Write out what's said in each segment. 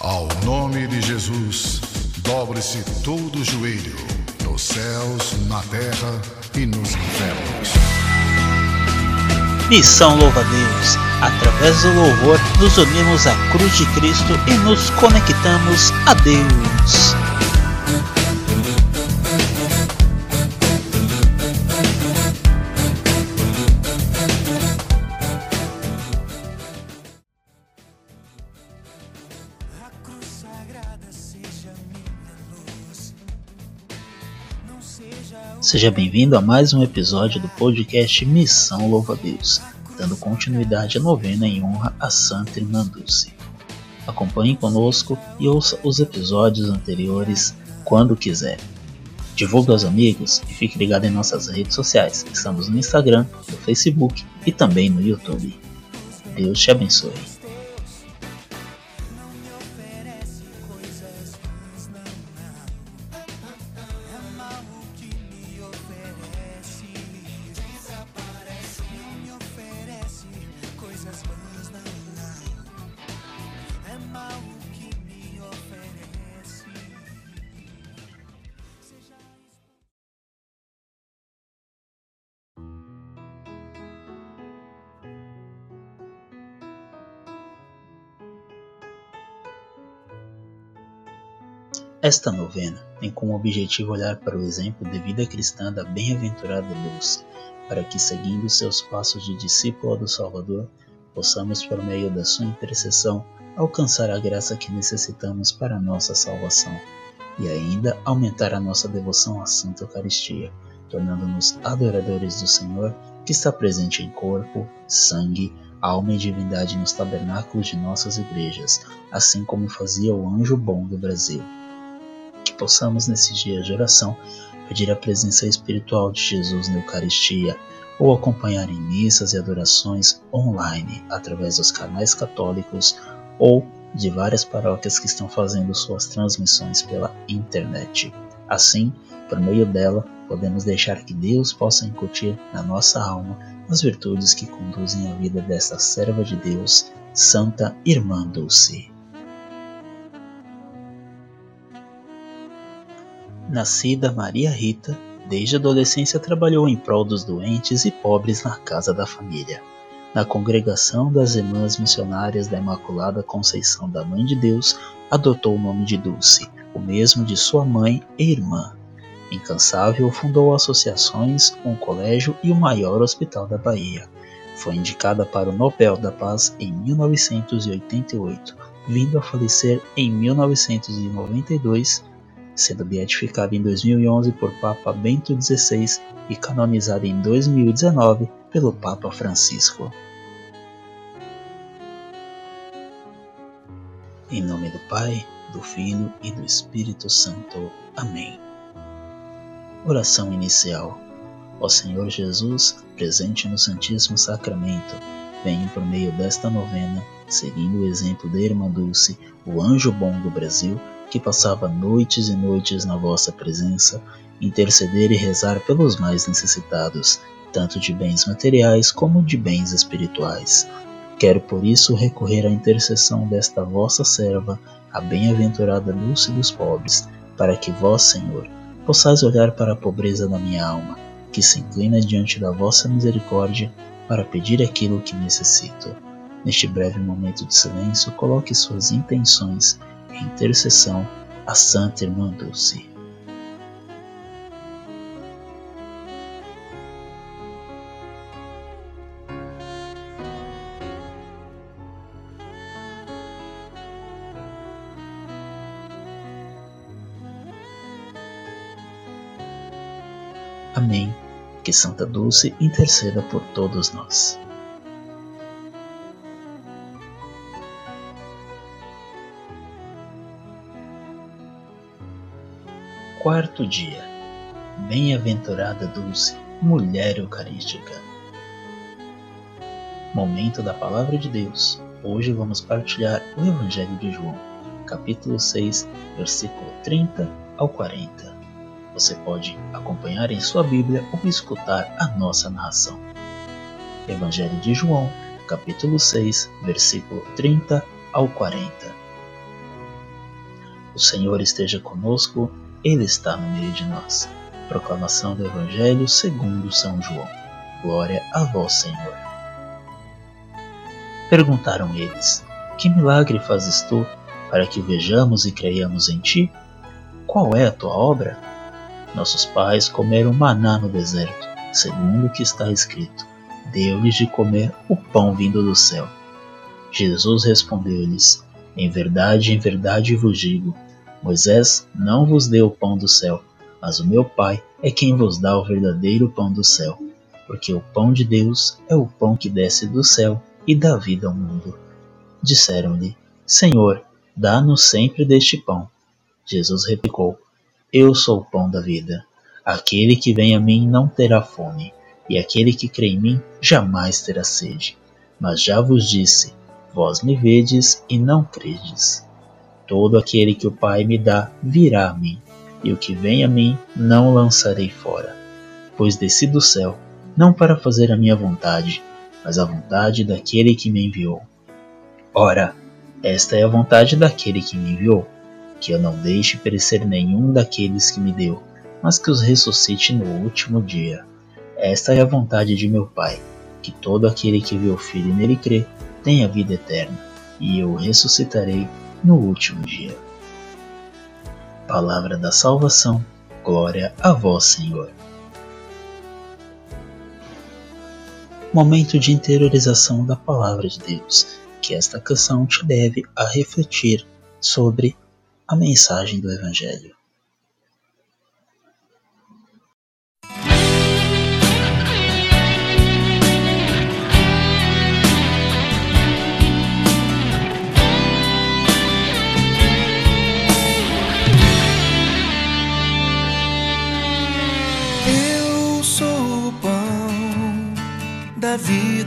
Ao nome de Jesus, dobre-se todo o joelho, nos céus, na terra e nos infernos. Missão Louva a Deus. Através do louvor, nos unimos à cruz de Cristo e nos conectamos a Deus. Seja bem-vindo a mais um episódio do podcast Missão Louva Deus, dando continuidade à novena em honra a Santa Irmã Dulce. Acompanhe conosco e ouça os episódios anteriores quando quiser. Divulgue aos amigos e fique ligado em nossas redes sociais. Estamos no Instagram, no Facebook e também no YouTube. Deus te abençoe. Esta novena tem como objetivo olhar para o exemplo de vida cristã da bem-aventurada Luz, para que, seguindo seus passos de discípula do Salvador, possamos, por meio da sua intercessão, alcançar a graça que necessitamos para a nossa salvação e ainda aumentar a nossa devoção à Santa Eucaristia, tornando-nos adoradores do Senhor que está presente em corpo, sangue, alma e divindade nos tabernáculos de nossas igrejas, assim como fazia o anjo bom do Brasil possamos nesses dias de oração pedir a presença espiritual de Jesus na Eucaristia ou acompanhar em missas e adorações online através dos canais católicos ou de várias paróquias que estão fazendo suas transmissões pela internet. Assim, por meio dela, podemos deixar que Deus possa incutir na nossa alma as virtudes que conduzem a vida desta serva de Deus, Santa Irmã Dulce. Nascida Maria Rita, desde a adolescência trabalhou em prol dos doentes e pobres na casa da família. Na congregação das Irmãs Missionárias da Imaculada Conceição da Mãe de Deus, adotou o nome de Dulce, o mesmo de sua mãe e irmã. Incansável, fundou associações, um colégio e o maior hospital da Bahia. Foi indicada para o Nobel da Paz em 1988, vindo a falecer em 1992 sendo beatificada em 2011 por Papa Bento XVI e canonizada em 2019 pelo Papa Francisco. Em nome do Pai, do Filho e do Espírito Santo. Amém. Oração inicial. Ó Senhor Jesus, presente no Santíssimo Sacramento, venho por meio desta novena, seguindo o exemplo da Irmã Dulce, o anjo bom do Brasil, que passava noites e noites na vossa presença, interceder e rezar pelos mais necessitados, tanto de bens materiais como de bens espirituais. Quero por isso recorrer à intercessão desta vossa serva, a bem-aventurada Lúcia dos pobres, para que vós, Senhor, possais olhar para a pobreza da minha alma, que se inclina diante da vossa misericórdia para pedir aquilo que necessito. Neste breve momento de silêncio, coloque suas intenções intercessão a Santa Irmã Dulce. Amém. Que Santa Dulce interceda por todos nós. Quarto dia. Bem-aventurada Dulce, mulher eucarística. Momento da Palavra de Deus. Hoje vamos partilhar o Evangelho de João, capítulo 6, versículo 30 ao 40. Você pode acompanhar em sua Bíblia ou escutar a nossa narração. Evangelho de João, capítulo 6, versículo 30 ao 40. O Senhor esteja conosco, Ele está no meio de nós. Proclamação do Evangelho segundo São João. Glória a vós, Senhor. Perguntaram eles: Que milagre fazes tu, para que vejamos e creiamos em ti? Qual é a tua obra? Nossos pais comeram maná no deserto, segundo o que está escrito: Deu-lhes de comer o pão vindo do céu. Jesus respondeu-lhes: Em verdade, em verdade vos digo Moisés não vos deu o pão do céu, mas o meu Pai é quem vos dá o verdadeiro pão do céu, porque o pão de Deus é o pão que desce do céu e dá vida ao mundo. Disseram-lhe: Senhor, dá-nos sempre deste pão. Jesus replicou: Eu sou o pão da vida. Aquele que vem a mim não terá fome, e aquele que crê em mim jamais terá sede. Mas já vos disse: Vós me vedes e não credes. Todo aquele que o Pai me dá virá a mim, e o que vem a mim não lançarei fora. Pois desci do céu, não para fazer a minha vontade, mas a vontade daquele que me enviou. Ora, esta é a vontade daquele que me enviou, que eu não deixe perecer nenhum daqueles que me deu, mas que os ressuscite no último dia. Esta é a vontade de meu Pai, que todo aquele que vê o Filho e nele crê tenha vida eterna, e eu o ressuscitarei no último dia. Palavra da salvação, glória a vós, Senhor. Momento de interiorização da palavra de Deus, que esta canção te leve a refletir sobre a mensagem do Evangelho.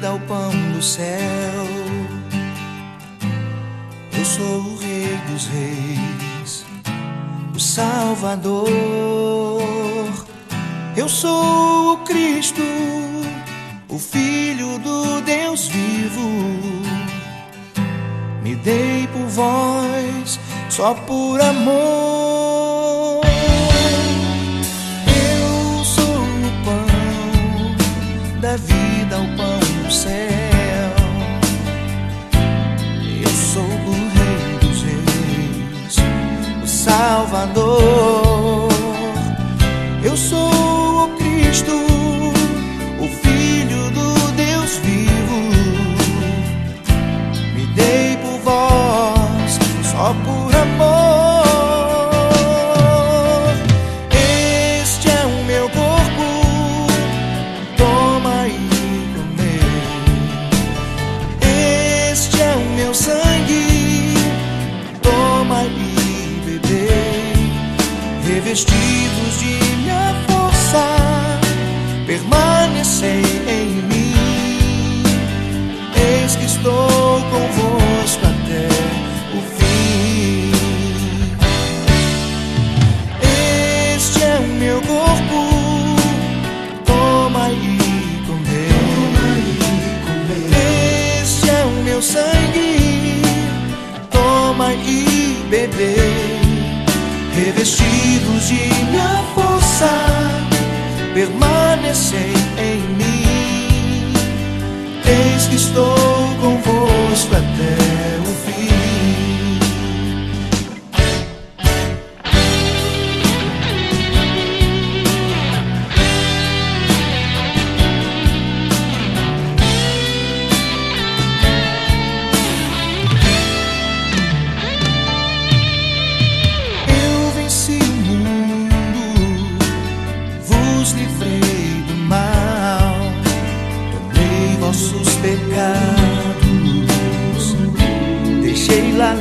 Vida o pão do céu. Eu sou o Rei dos Reis, o Salvador. Eu sou o Cristo, o Filho do Deus vivo. Me dei por vós, só por amor. Eu sou o pão da vida Salvador. Revestidos de minha força, permanecei em mim. Eis que estou convosco até o fim. Este é o meu corpo, toma e comei. Este é o meu sangue, toma e bebei de minha força, permanecei em mim. Eis que estou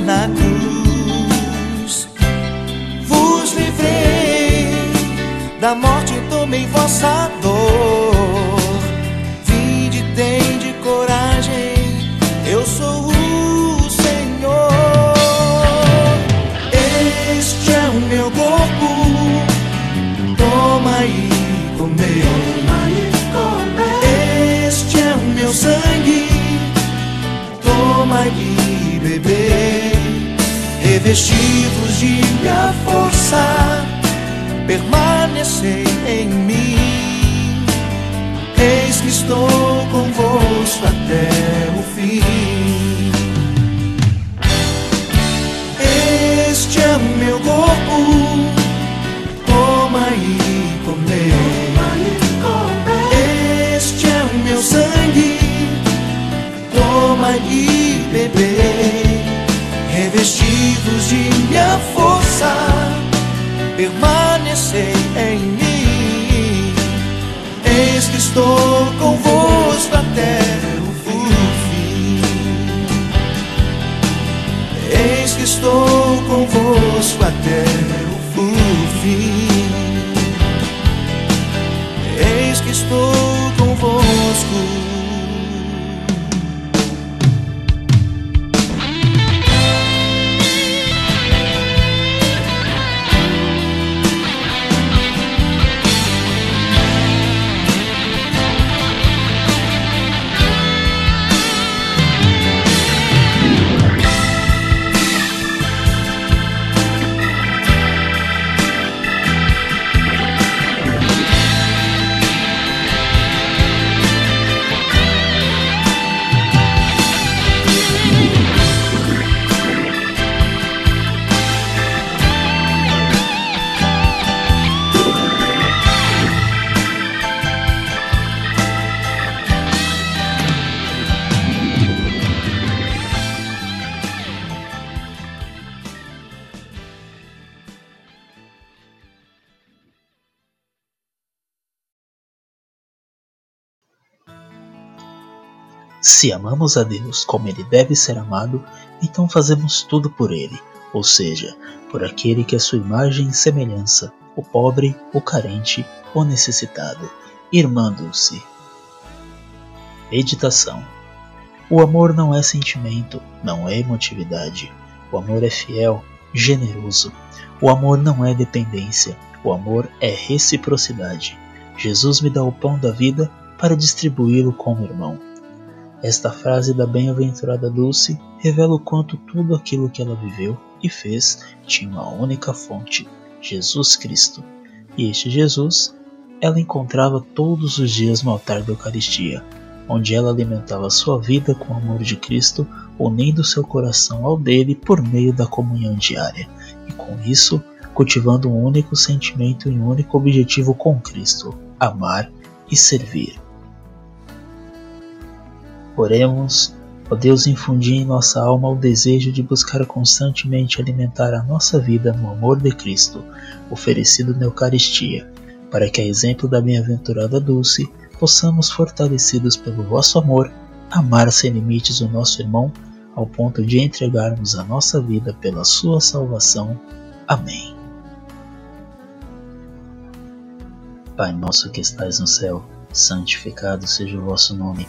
na cruz. Vos livrei da morte, tomei vossa e beber revestidos de minha força, permanecei em mim. Eis que estou convosco até o fim. Revestidos de minha força, permanecei em mim. Eis que estou convosco até o fim. Eis que estou convosco até o fim. Eis que estou Se amamos a Deus como Ele deve ser amado, então fazemos tudo por Ele, ou seja, por aquele que é sua imagem e semelhança, o pobre, o carente, o necessitado, irmando-se. Meditação O amor não é sentimento, não é emotividade. O amor é fiel, generoso. O amor não é dependência, o amor é reciprocidade. Jesus me dá o pão da vida para distribuí-lo como irmão. Esta frase da bem-aventurada Dulce revela o quanto tudo aquilo que ela viveu e fez tinha uma única fonte, Jesus Cristo. E este Jesus ela encontrava todos os dias no altar da Eucaristia, onde ela alimentava sua vida com o amor de Cristo, unindo seu coração ao dele por meio da comunhão diária, e com isso cultivando um único sentimento e um único objetivo com Cristo: amar e servir. Oremos, ó Deus, infundir em nossa alma o desejo de buscar constantemente alimentar a nossa vida no amor de Cristo, oferecido na Eucaristia, para que, a exemplo da bem-aventurada Dulce, possamos, fortalecidos pelo vosso amor, amar sem limites o nosso irmão, ao ponto de entregarmos a nossa vida pela sua salvação. Amém. Pai nosso que estais no céu, santificado seja o vosso nome.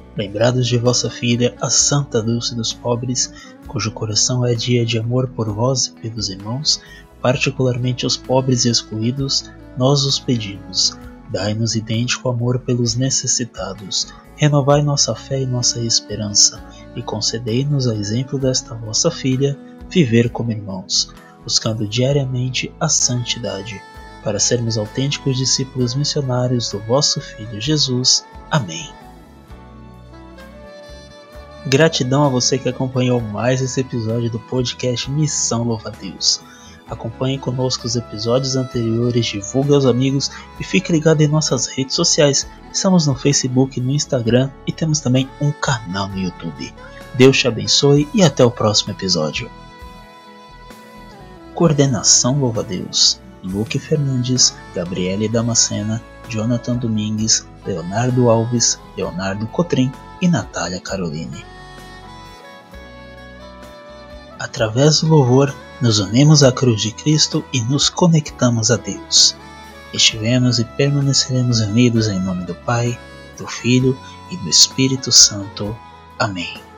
lembrados de vossa filha, a Santa Dulce dos Pobres, cujo coração é dia de amor por vós e pelos irmãos, particularmente os pobres e excluídos, nós os pedimos. Dai-nos idêntico amor pelos necessitados, renovai nossa fé e nossa esperança, e concedei-nos, a exemplo desta vossa filha, viver como irmãos, buscando diariamente a santidade, para sermos autênticos discípulos missionários do vosso Filho Jesus. Amém. Gratidão a você que acompanhou mais esse episódio do podcast Missão Louva Deus. Acompanhe conosco os episódios anteriores, divulgue aos amigos e fique ligado em nossas redes sociais. Estamos no Facebook, no Instagram e temos também um canal no YouTube. Deus te abençoe e até o próximo episódio. Coordenação Louva Deus: Luke Fernandes, Gabriele Damascena, Jonathan Domingues, Leonardo Alves, Leonardo Cotrim e Natália Caroline. Através do louvor, nos unimos à cruz de Cristo e nos conectamos a Deus. Estivemos e permaneceremos unidos em nome do Pai, do Filho e do Espírito Santo. Amém.